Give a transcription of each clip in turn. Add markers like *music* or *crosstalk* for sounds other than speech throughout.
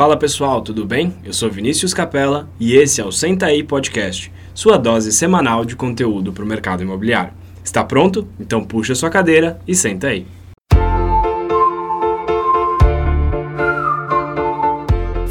Fala pessoal, tudo bem? Eu sou Vinícius Capella e esse é o Senta aí Podcast, sua dose semanal de conteúdo para o mercado imobiliário. Está pronto? Então puxa sua cadeira e senta aí.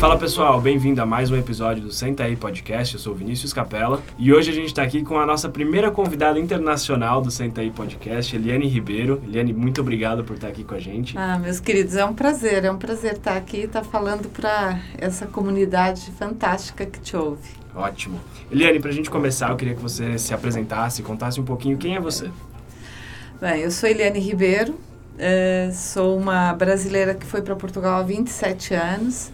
Fala pessoal, bem-vindo a mais um episódio do Senta aí Podcast. Eu sou Vinícius Capella e hoje a gente está aqui com a nossa primeira convidada internacional do Senta aí Podcast, Eliane Ribeiro. Eliane, muito obrigado por estar aqui com a gente. Ah, meus queridos, é um prazer, é um prazer estar aqui e estar falando para essa comunidade fantástica que te ouve. Ótimo. Eliane, para a gente começar, eu queria que você se apresentasse, contasse um pouquinho quem é você. Bem, eu sou Eliane Ribeiro, uh, sou uma brasileira que foi para Portugal há 27 anos.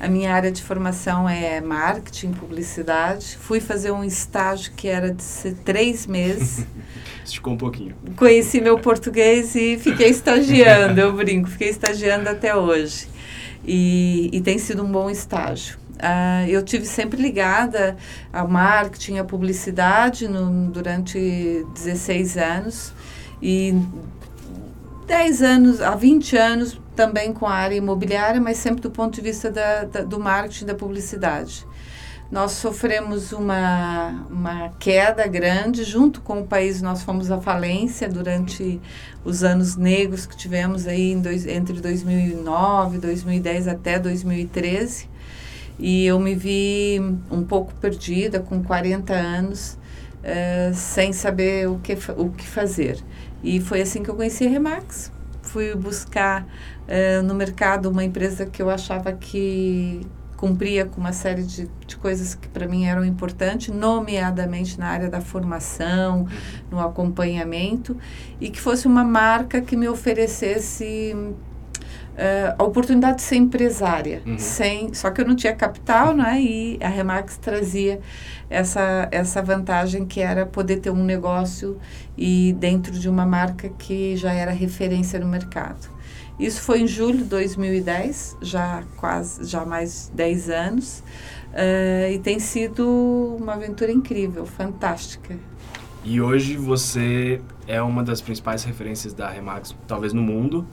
A minha área de formação é marketing, publicidade. Fui fazer um estágio que era de três meses. *laughs* Esticou um pouquinho. Conheci meu português e fiquei estagiando, eu brinco, fiquei estagiando até hoje. E, e tem sido um bom estágio. Uh, eu tive sempre ligada ao marketing, à publicidade no, durante 16 anos. E 10 anos, há 20 anos, também com a área imobiliária, mas sempre do ponto de vista da, da, do marketing da publicidade. Nós sofremos uma, uma queda grande, junto com o país nós fomos à falência durante os anos negros que tivemos aí dois, entre 2009, 2010 até 2013. E eu me vi um pouco perdida, com 40 anos, uh, sem saber o que, o que fazer. E foi assim que eu conheci a Remax. Fui buscar uh, no mercado uma empresa que eu achava que cumpria com uma série de, de coisas que para mim eram importantes, nomeadamente na área da formação, uhum. no acompanhamento, e que fosse uma marca que me oferecesse Uh, a oportunidade de ser empresária, uhum. sem, só que eu não tinha capital, né? E a Remax trazia essa, essa vantagem que era poder ter um negócio e dentro de uma marca que já era referência no mercado. Isso foi em julho de 2010, já quase, já mais 10 anos, uh, e tem sido uma aventura incrível, fantástica. E hoje você é uma das principais referências da Remax, talvez no mundo.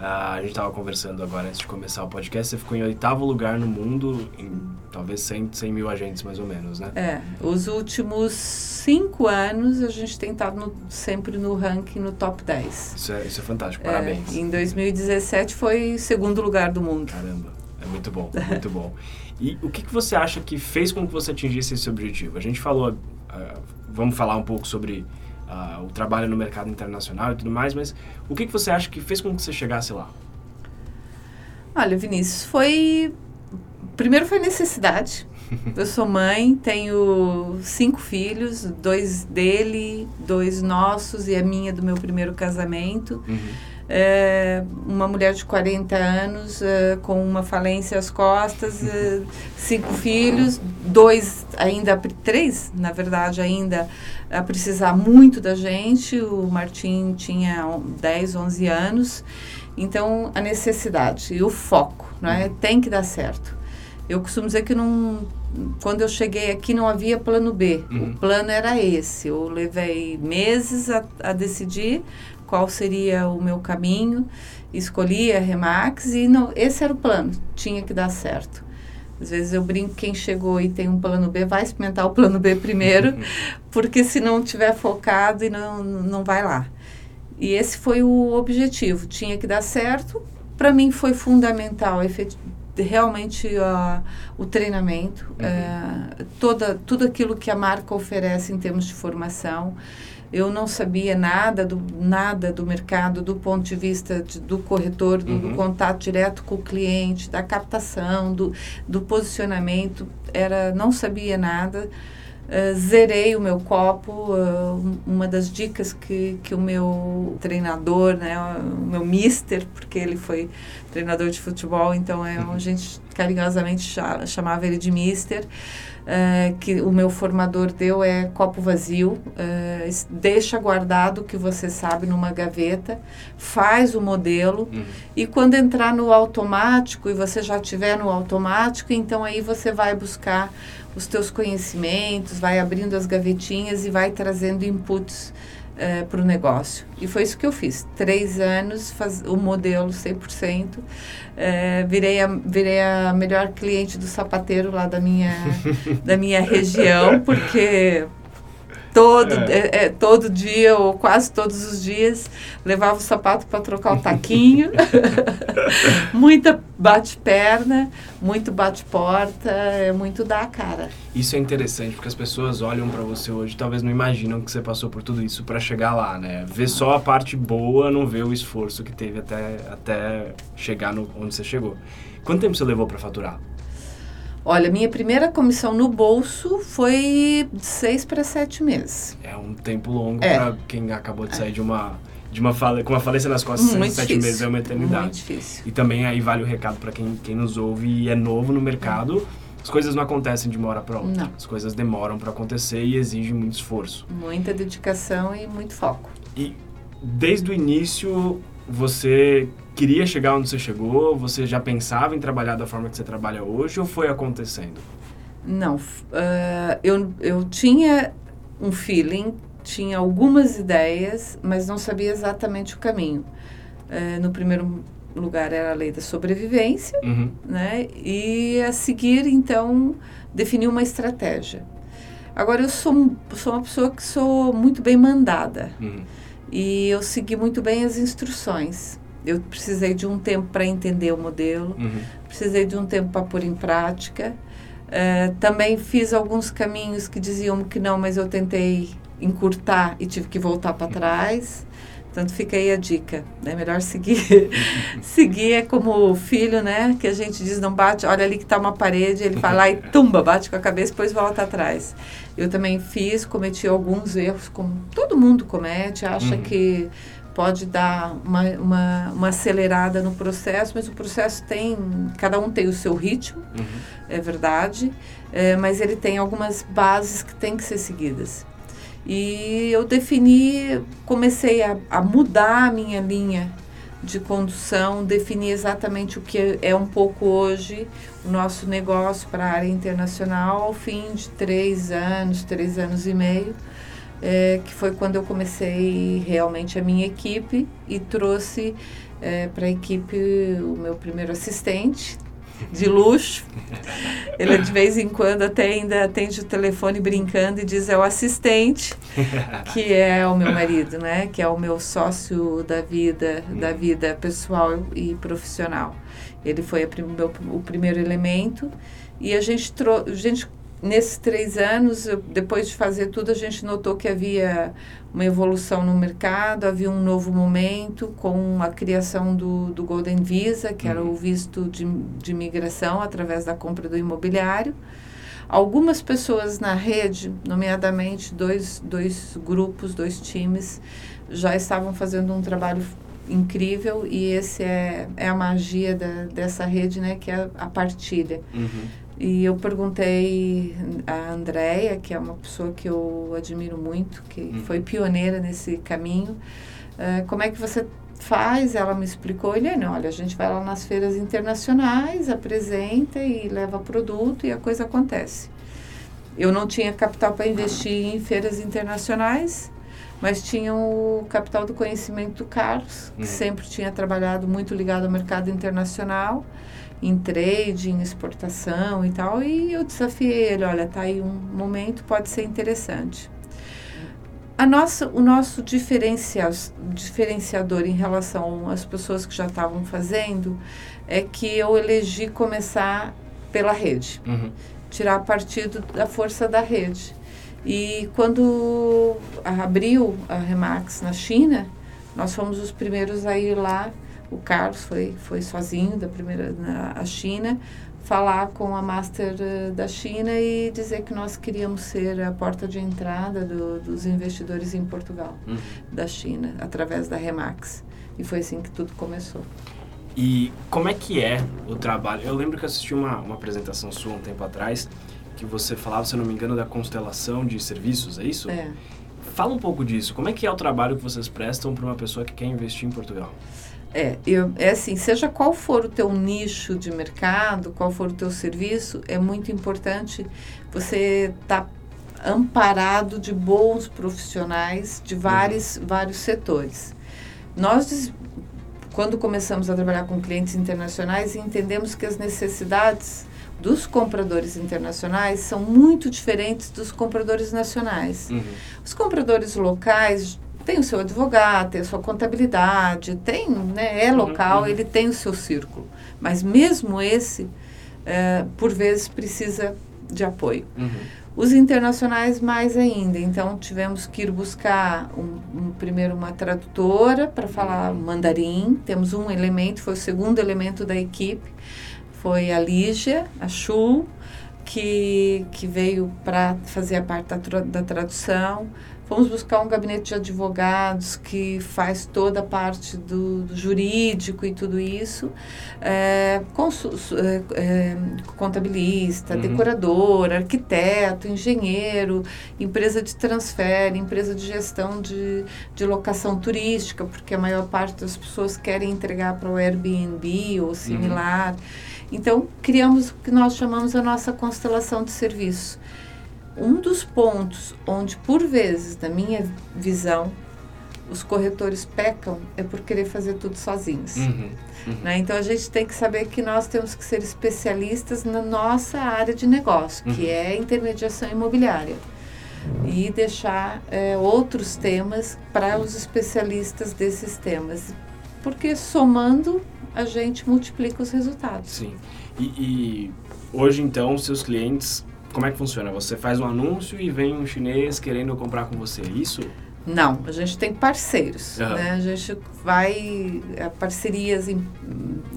Uh, a gente estava conversando agora antes de começar o podcast. Você ficou em oitavo lugar no mundo, em talvez 100, 100 mil agentes mais ou menos, né? É. Os últimos cinco anos a gente tem estado no, sempre no ranking no top 10. Isso é, isso é fantástico, é, parabéns. É, em 2017 foi segundo lugar do mundo. Caramba, é muito bom, muito bom. E o que, que você acha que fez com que você atingisse esse objetivo? A gente falou, uh, vamos falar um pouco sobre uh, o trabalho no mercado internacional e tudo mais, mas o que, que você acha que fez com que você chegasse lá? Olha, Vinícius, foi. Primeiro foi necessidade. *laughs* Eu sou mãe, tenho cinco filhos, dois dele, dois nossos e a minha do meu primeiro casamento. Uhum. É, uma mulher de 40 anos é, com uma falência às costas, é, cinco filhos, dois ainda, três na verdade ainda a precisar muito da gente. O Martim tinha 10, 11 anos. Então, a necessidade e o foco, né? Tem que dar certo. Eu costumo dizer que não, quando eu cheguei aqui não havia plano B. Uhum. O plano era esse. Eu levei meses a, a decidir qual seria o meu caminho, escolhi a Remax e não, esse era o plano, tinha que dar certo. Às vezes eu brinco, quem chegou e tem um plano B, vai experimentar o plano B *laughs* primeiro, porque se não tiver focado e não, não vai lá. E esse foi o objetivo, tinha que dar certo. Para mim foi fundamental, realmente uh, o treinamento, uhum. uh, toda, tudo aquilo que a marca oferece em termos de formação eu não sabia nada do, nada do mercado do ponto de vista de, do corretor, do, uhum. do, contato direto com o cliente, da captação, do, do posicionamento, era não sabia nada. Uh, zerei o meu copo. Uh, uma das dicas que, que o meu treinador, né, o meu mister, porque ele foi treinador de futebol, então é, a gente carinhosamente chamava ele de mister, uh, que o meu formador deu é copo vazio, deixa guardado o que você sabe numa gaveta, faz o modelo uhum. e quando entrar no automático e você já tiver no automático, então aí você vai buscar os teus conhecimentos, vai abrindo as gavetinhas e vai trazendo inputs é, para o negócio. E foi isso que eu fiz. Três anos, faz, o modelo 100%. É, virei, a, virei a melhor cliente do sapateiro lá da minha, *laughs* da minha região, porque todo, é. É, todo dia, ou quase todos os dias, levava o sapato para trocar o taquinho. *laughs* Muita bate-perna, muito bate-porta, é muito da cara. Isso é interessante, porque as pessoas olham para você hoje, talvez não imaginam que você passou por tudo isso para chegar lá, né? Vê só a parte boa, não vê o esforço que teve até, até chegar no, onde você chegou. Quanto tempo você levou para faturar? Olha, minha primeira comissão no bolso foi de seis para sete meses. É um tempo longo é. para quem acabou de sair é. de uma de uma fala, com uma falência nas costas, Muito sete difícil. meses é uma eternidade. Muito difícil. E também aí vale o recado para quem, quem nos ouve e é novo no mercado. As coisas não acontecem de uma hora para outra. Não. As coisas demoram para acontecer e exigem muito esforço. Muita dedicação e muito foco. E desde o início você queria chegar onde você chegou? Você já pensava em trabalhar da forma que você trabalha hoje ou foi acontecendo? Não, uh, eu, eu tinha um feeling, tinha algumas ideias, mas não sabia exatamente o caminho. Uh, no primeiro lugar era a lei da sobrevivência, uhum. né? E a seguir, então, definir uma estratégia. Agora, eu sou, sou uma pessoa que sou muito bem mandada. Uhum. E eu segui muito bem as instruções. Eu precisei de um tempo para entender o modelo, uhum. precisei de um tempo para pôr em prática. Uh, também fiz alguns caminhos que diziam que não, mas eu tentei encurtar e tive que voltar para trás. Portanto, fica aí a dica. É melhor seguir. *laughs* seguir é como o filho, né? Que a gente diz, não bate, olha ali que está uma parede, ele vai lá e tumba, bate com a cabeça, depois volta atrás. Eu também fiz, cometi alguns erros, como todo mundo comete, acha uhum. que pode dar uma, uma, uma, acelerada no processo, mas o processo tem, cada um tem o seu ritmo, uhum. é verdade, é, mas ele tem algumas bases que têm que ser seguidas. E eu defini, comecei a, a mudar a minha linha de condução, defini exatamente o que é um pouco hoje o nosso negócio para a área internacional ao fim de três anos, três anos e meio, é, que foi quando eu comecei realmente a minha equipe e trouxe é, para a equipe o meu primeiro assistente, de luxo. *laughs* Ele de vez em quando até ainda atende o telefone brincando e diz é o assistente, que é o meu marido, né? Que é o meu sócio da vida, da vida pessoal e profissional. Ele foi prim meu, o primeiro elemento e a gente, a gente nesses três anos, depois de fazer tudo, a gente notou que havia uma evolução no mercado, havia um novo momento com a criação do, do Golden Visa, que era o uhum. visto de, de imigração através da compra do imobiliário. Algumas pessoas na rede, nomeadamente dois, dois grupos, dois times, já estavam fazendo um trabalho incrível e esse é, é a magia da, dessa rede, né, que é a partilha. Uhum. E eu perguntei a Andrea, que é uma pessoa que eu admiro muito, que uhum. foi pioneira nesse caminho, uh, como é que você faz? Ela me explicou, ele, olha, a gente vai lá nas feiras internacionais, apresenta e leva produto e a coisa acontece. Eu não tinha capital para investir em feiras internacionais, mas tinha o capital do conhecimento do Carlos, que uhum. sempre tinha trabalhado muito ligado ao mercado internacional em trade, em exportação e tal, e eu desafiei ele, olha, tá aí um momento, pode ser interessante. A nossa, o nosso diferenciador em relação às pessoas que já estavam fazendo é que eu elegi começar pela rede, uhum. tirar partido da força da rede. E quando abriu a Remax na China, nós fomos os primeiros a ir lá o Carlos foi, foi sozinho da primeira na a China falar com a Master eh, da China e dizer que nós queríamos ser a porta de entrada do, dos investidores em Portugal, uhum. da China, através da Remax. E foi assim que tudo começou. E como é que é o trabalho? Eu lembro que assisti uma, uma apresentação sua um tempo atrás, que você falava, se eu não me engano, da constelação de serviços, é isso? É. Fala um pouco disso. Como é que é o trabalho que vocês prestam para uma pessoa que quer investir em Portugal? É, eu, é assim, seja qual for o teu nicho de mercado, qual for o teu serviço, é muito importante você estar tá amparado de bons profissionais de vários, uhum. vários setores. Nós, quando começamos a trabalhar com clientes internacionais, entendemos que as necessidades dos compradores internacionais são muito diferentes dos compradores nacionais. Uhum. Os compradores locais têm o seu advogado, têm a sua contabilidade, tem, né, é uhum, local, uhum. ele tem o seu círculo. Mas mesmo esse, é, por vezes, precisa de apoio. Uhum. Os internacionais mais ainda. Então tivemos que ir buscar um, um primeiro uma tradutora para falar mandarim. Temos um elemento, foi o segundo elemento da equipe, foi a Lígia, a Chu, que, que veio para fazer a parte da, da tradução. Fomos buscar um gabinete de advogados que faz toda a parte do, do jurídico e tudo isso. É, é, é, contabilista, uhum. decorador, arquiteto, engenheiro, empresa de transfer, empresa de gestão de, de locação turística, porque a maior parte das pessoas querem entregar para o Airbnb ou similar. Uhum. Então, criamos o que nós chamamos a nossa constelação de serviço um dos pontos onde, por vezes, na minha visão, os corretores pecam é por querer fazer tudo sozinhos. Uhum, uhum. Né? Então a gente tem que saber que nós temos que ser especialistas na nossa área de negócio, uhum. que é intermediação imobiliária. E deixar é, outros temas para os especialistas desses temas. Porque somando, a gente multiplica os resultados. Sim. E, e hoje, então, seus clientes como é que funciona? Você faz um anúncio e vem um chinês querendo comprar com você, é isso? Não, a gente tem parceiros, uhum. né? A gente vai a parcerias em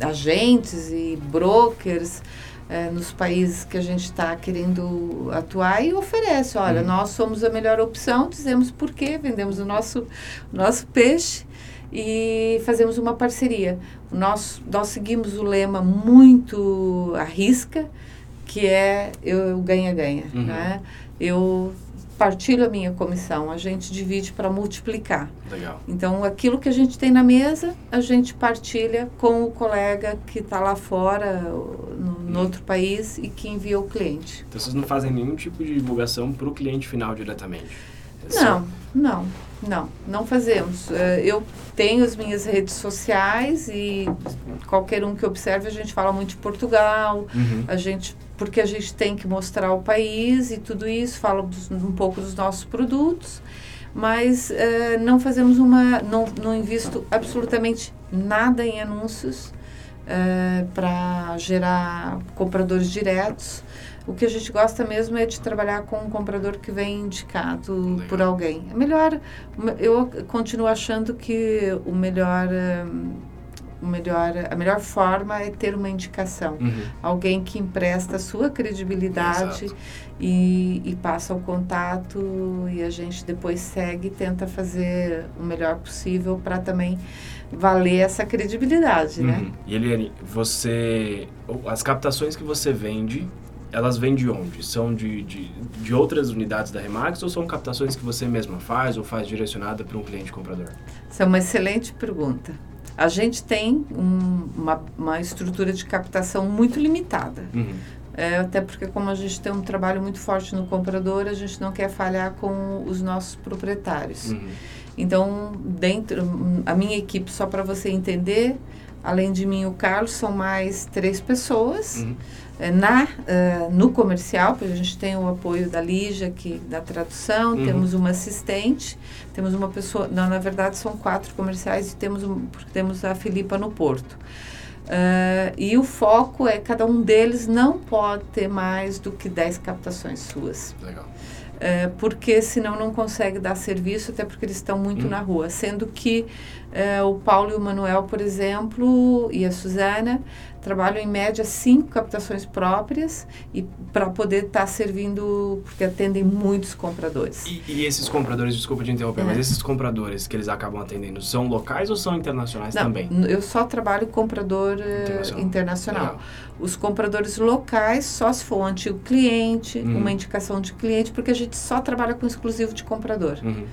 agentes e brokers é, nos países que a gente está querendo atuar e oferece, olha, uhum. nós somos a melhor opção, dizemos por quê, vendemos o nosso, nosso peixe e fazemos uma parceria. Nós, nós seguimos o lema muito à risca, que é eu ganha-ganha, uhum. né? Eu partilho a minha comissão, a gente divide para multiplicar. Legal. Então, aquilo que a gente tem na mesa, a gente partilha com o colega que está lá fora, no, no outro país, e que envia o cliente. Então, vocês não fazem nenhum tipo de divulgação para o cliente final diretamente? É não, não, não, não fazemos. Eh, eu tenho as minhas redes sociais e qualquer um que observe, a gente fala muito de Portugal, uhum. a gente porque a gente tem que mostrar o país e tudo isso, fala um pouco dos nossos produtos, mas uh, não fazemos uma, não, não invisto absolutamente nada em anúncios uh, eh, para gerar compradores diretos. O que a gente gosta mesmo é de trabalhar com um comprador que vem indicado Legal. por alguém. É melhor, eu continuo achando que o melhor uh, o melhor, a melhor forma é ter uma indicação. Uhum. Alguém que empresta a sua credibilidade e, e, passa o contato e a gente depois segue e tenta fazer o melhor possível para também valer essa credibilidade, né? uhum. né? E Eliane, você... As captações que você vende, elas vêm de onde? São de, de, de, outras unidades da Remax ou são captações que você mesma faz ou faz direcionada para um cliente comprador? Essa é uma excelente pergunta. A gente tem um, uma, uma estrutura de captação muito limitada. Uhum. É, até porque como a gente tem um trabalho muito forte no comprador, a gente não quer falhar com os nossos proprietários. Uhum. Então, dentro a minha equipe, só para você entender, além de mim e o Carlos, são mais três pessoas. Uhum. É, na, uh, no comercial, porque a gente tem o apoio da Lígia, que, da tradução, uhum. temos uma assistente, temos uma pessoa, não, na verdade são quatro comerciais e temos, um, temos a Filipa no Porto. Uh, e o foco é cada um deles não pode ter mais do que 10 captações suas. Legal. Uh, porque senão não consegue dar serviço, até porque eles estão muito uhum. na rua. Sendo que uh, o Paulo e o Manuel, por exemplo, e a Suzana trabalham em média cinco captações próprias e para poder estar tá servindo, porque atendem muitos compradores. E, e, esses compradores, desculpa te interromper, é. mas esses compradores que eles acabam atendendo são locais ou são internacionais Não, também? Eu só trabalho comprador eh, internacional. internacional. Os compradores locais só se for um antigo cliente, uhum. uma indicação de cliente, porque a gente só trabalha com exclusivo de comprador. Uhum.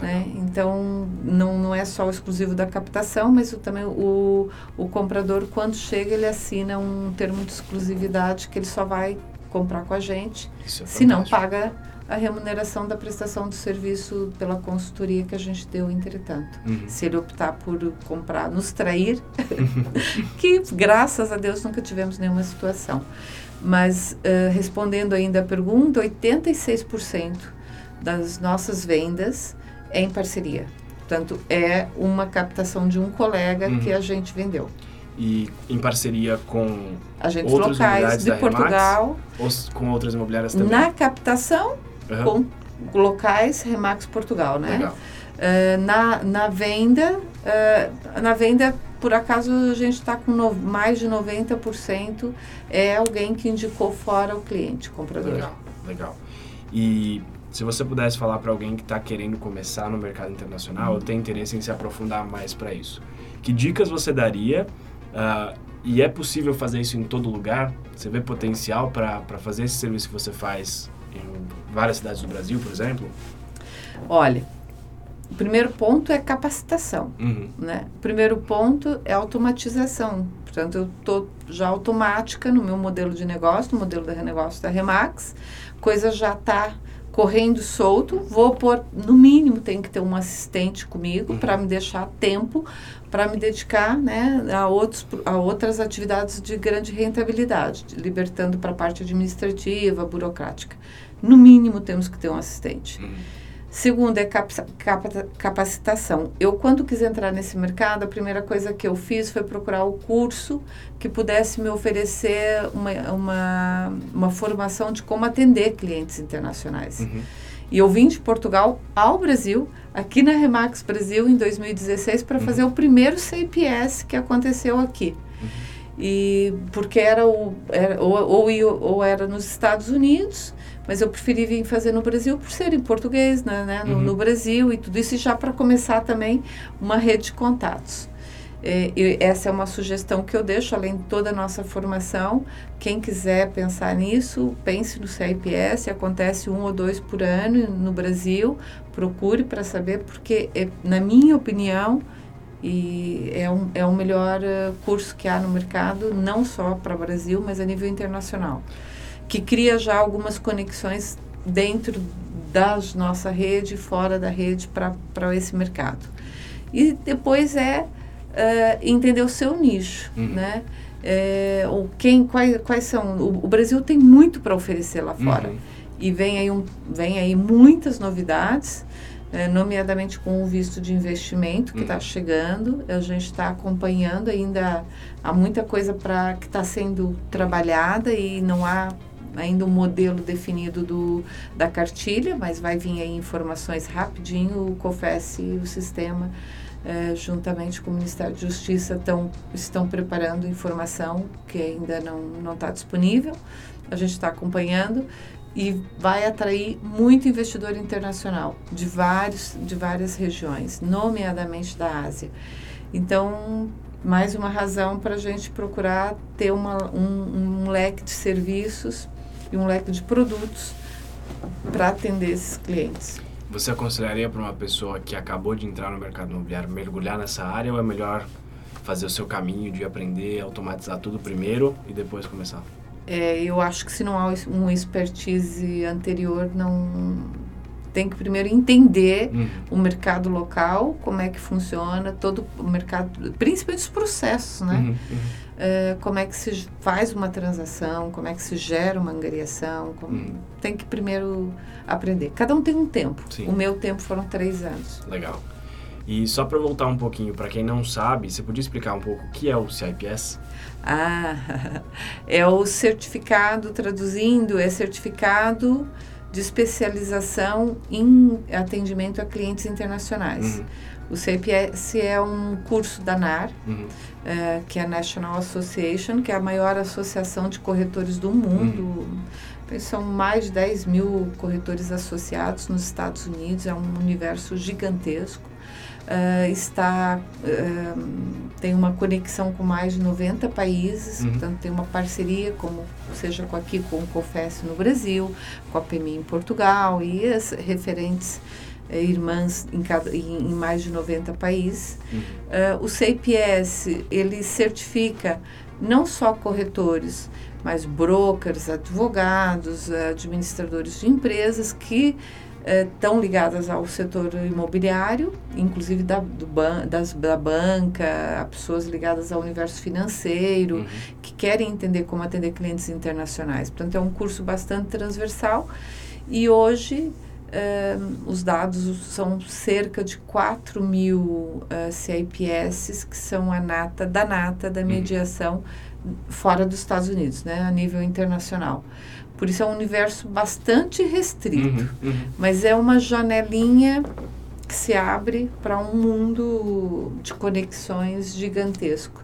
Né? Então, não, não é só o exclusivo da captação, mas o, também o, o comprador, quando chega, ele assina um termo de exclusividade que ele só vai comprar com a gente. É Se não, paga a remuneração da prestação do serviço pela consultoria que a gente deu, entretanto. Uhum. Se ele optar por comprar, nos trair, *laughs* *laughs* que graças a Deus nunca tivemos nenhuma situação. Mas eh, respondendo ainda a pergunta, 86% das nossas vendas é em parceria. Portanto, é uma captação de um colega Uhum. que a gente vendeu. E em parceria com Agentes Outras locais de da Remax? Portugal, ou com outras imobiliárias também? na captação Aham. com locais Remax Portugal, né? Legal. Eh, na, na venda, eh, na venda, por acaso, a gente está com no- mais de 90% é alguém que indicou fora o cliente, comprador. Legal, legal. E se você pudesse falar para alguém que está querendo começar no mercado internacional ou tem interesse em se aprofundar mais para isso, que dicas você daria? ah, e é possível fazer isso em todo lugar? Você vê potencial para fazer esse serviço que você faz em várias cidades do Brasil, por exemplo? Olha, o primeiro ponto é capacitação. Uhum. Né? O primeiro ponto é automatização. Portanto, eu estou já automática no meu modelo de negócio, no modelo de negócio da Remax. Coisa já está correndo solto. Vou pôr, no mínimo, tem que ter um assistente comigo Uhum. para me deixar tempo para me dedicar né, a, outros, a outras atividades de grande rentabilidade, de- libertando para a parte administrativa, burocrática. No mínimo, temos que ter um assistente. Uhum. Segundo é capa- capacitação. Eu, quando quis entrar nesse mercado, a primeira coisa que eu fiz foi procurar o curso que pudesse me oferecer uma, uma, uma formação de como atender clientes internacionais. Uhum. E eu vim de Portugal ao Brasil, aqui na Remax Brasil, em 2016, para Uhum. fazer o primeiro CIPS que aconteceu aqui. E porque era, o, era ou, ou, ou era nos Estados Unidos, mas eu preferi vir fazer no Brasil por ser em português, né, né, no, Uhum. no Brasil e tudo isso, e já para começar também uma rede de contatos. É, e essa é uma sugestão que eu deixo, além de toda a nossa formação. Quem quiser pensar nisso, pense no CIPS, acontece um ou dois por ano no Brasil. Procure para saber, porque, é, na minha opinião, e é, um, é o melhor eh, curso que há no mercado, não só para o Brasil, mas a nível internacional. Que cria já algumas conexões dentro da nossa rede, fora da rede, para esse mercado. E depois é eh, entender o seu nicho, Uhum. né? É, o quem, quais, quais são? O, o Brasil tem muito para oferecer lá fora Uhum. e vem aí, um, vem aí muitas novidades, eh, nomeadamente com o visto de investimento que está Uhum. chegando. A gente está acompanhando ainda, há muita coisa para que está sendo trabalhada e não há ainda um modelo definido do, da cartilha, mas vai vir aí informações rapidinho, o COFES e o sistema, eh, juntamente com o Ministério da Justiça, tão, estão preparando informação que ainda não está disponível. A gente está acompanhando e vai atrair muito investidor internacional de, vários, de várias regiões, nomeadamente da Ásia. Então, mais uma razão para a gente procurar ter uma, um, um leque de serviços e um leque de produtos para atender esses clientes. Você aconselharia para uma pessoa que acabou de entrar no mercado imobiliário mergulhar nessa área ou é melhor fazer o seu caminho de aprender, automatizar tudo primeiro e depois começar? É, eu acho que se não há um expertise anterior, não tem que primeiro entender Uhum. o mercado local, como é que funciona todo o mercado, principalmente os processos, né? Uhum, uhum. É, como é que se faz uma transação, como é que se gera uma angariação, como- Uhum. tem que primeiro aprender. Cada um tem um tempo. Sim. O meu tempo foram três anos. Legal. E só para voltar um pouquinho, para quem não sabe, você podia explicar um pouco o que é o CIPS? Ah, *laughs* é o certificado, traduzindo, é certificado de especialização em atendimento a clientes internacionais. Uhum, O CPS é um curso da NAR, uhum, eh, que é a National Association, que é a maior associação de corretores do mundo. São mais de 10 mil corretores associados nos Estados Unidos, é um universo gigantesco. Eh, está eh, tem uma conexão com mais de 90 países, Uhum. portanto tem uma parceria, como seja com aqui com o Confess no Brasil, com a PMI em Portugal e as referentes irmãs em, cada, em, mais de 90 países. uhum. Eh, o CIPS ele certifica não só corretores, mas brokers, advogados, administradores de empresas que estão ligadas ao setor imobiliário, inclusive da, ban das, da banca, pessoas ligadas ao universo financeiro, uhum. que querem entender como atender clientes internacionais. Portanto, é um curso bastante transversal e hoje uh, os dados são cerca de 4 mil uh, eh, CIPS, que são a nata da nata da uhum. mediação uhum. fora dos Estados Unidos, né, a nível internacional. Por isso é um universo bastante restrito, uhum, uhum. mas é uma janelinha que se abre para um mundo de conexões gigantesco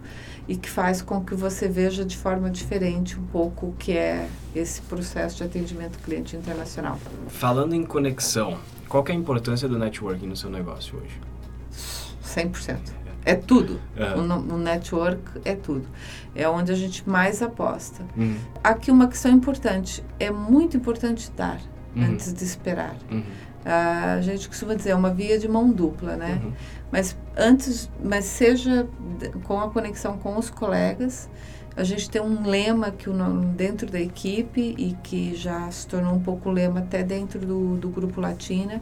e que faz com que você veja de forma diferente um pouco o que é esse processo de atendimento cliente internacional. Falando em conexão, qual é a importância do networking no seu negócio hoje? 100%. É tudo. Uhum. O, o, network é tudo. É onde a gente mais aposta. Uhum. Aqui uma questão importante. É muito importante dar uhum. antes de esperar. A gente costuma dizer, é uma via de mão dupla, né? Uhum. Mas antes, mas seja com a conexão com os colegas, a gente tem um lema que o, dentro da equipe e que já se tornou um pouco lema até dentro do, do grupo Latina,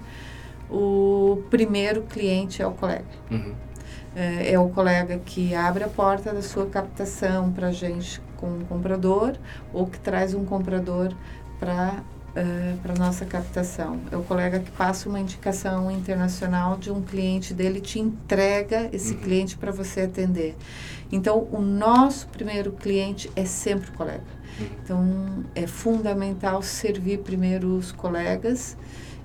o primeiro cliente é o colega. Uhum. É, é, o colega que abre a porta da sua captação para gente com um comprador ou que traz um comprador para uh, para nossa captação. É o colega que passa uma indicação internacional de um cliente dele te entrega esse uhum. cliente para você atender. Então, o nosso primeiro cliente é sempre o colega. Uhum. Então, é fundamental servir primeiro os colegas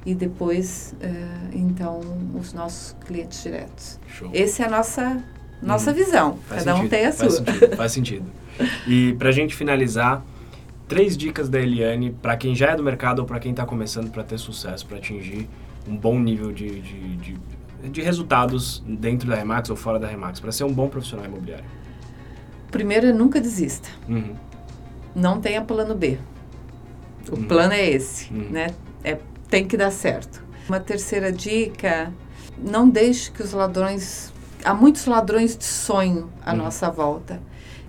e depois, uh, então, os nossos clientes diretos. Show. Essa é a nossa, nossa hum, visão. Cada sentido, um tem a faz sua. Sentido, faz sentido. *laughs* E para a gente finalizar, três dicas da Eliane para quem já é do mercado ou para quem está começando para ter sucesso, para atingir um bom nível de, de, de, de, resultados dentro da Remax ou fora da Remax, para ser um bom profissional imobiliário. Primeiro é nunca desista. Uhum. Não tenha plano B. O uhum. plano é esse, uhum. né? É tem que dar certo. Uma terceira dica: não deixe que os ladrões. Há muitos ladrões de sonho à uhum. nossa volta.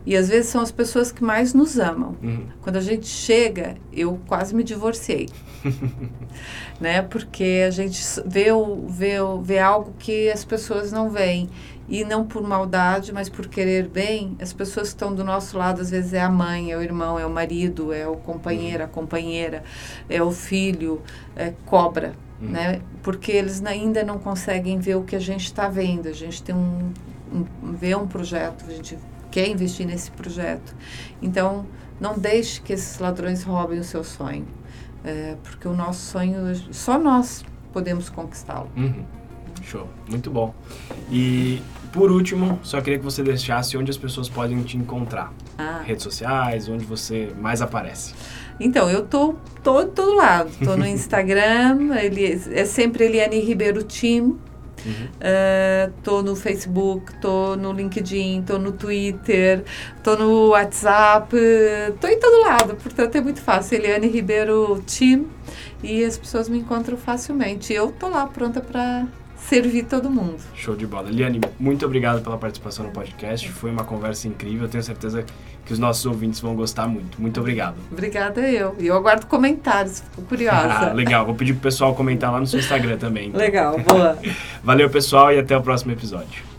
E às vezes são as pessoas que mais nos amam. Uhum. Quando a gente chega, eu quase me divorciei. *laughs* né? Porque a gente vê, vê, vê algo que as pessoas não veem e não por maldade, mas por querer bem, as pessoas que estão do nosso lado, às vezes é a mãe, é o irmão, é o marido, é o companheiro, a companheira, é o filho, é cobra, uhum. né? Porque eles ainda não conseguem ver o que a gente está vendo. A gente tem um, um vê um projeto, a gente quer investir nesse projeto. Então, não deixe que esses ladrões roubem o seu sonho, é, porque o nosso sonho só nós podemos conquistá-lo. Uhum. Show, muito bom. E por último, só queria que você deixasse onde as pessoas podem te encontrar. Ah. Redes sociais, onde você mais aparece. Então, eu tô, tô todo lado. Tô no *laughs* Instagram, ele, é sempre Eliane Ribeiro Team. Uh, tô no Facebook, tô no LinkedIn, tô no Twitter, tô no WhatsApp, tô em todo lado, portanto é muito fácil. Eliane Ribeiro Team e as pessoas me encontram facilmente. Eu tô lá pronta para servir todo mundo. Show de bola. Liane, muito obrigado pela participação no podcast. Foi uma conversa incrível. Tenho certeza que os nossos ouvintes vão gostar muito. Muito obrigado. Obrigada eu. E eu aguardo comentários. Fico curiosa. ah, legal. Vou pedir pro pessoal comentar lá no seu Instagram também. Então. Legal. Boa. *laughs* Valeu, pessoal, e até o próximo episódio.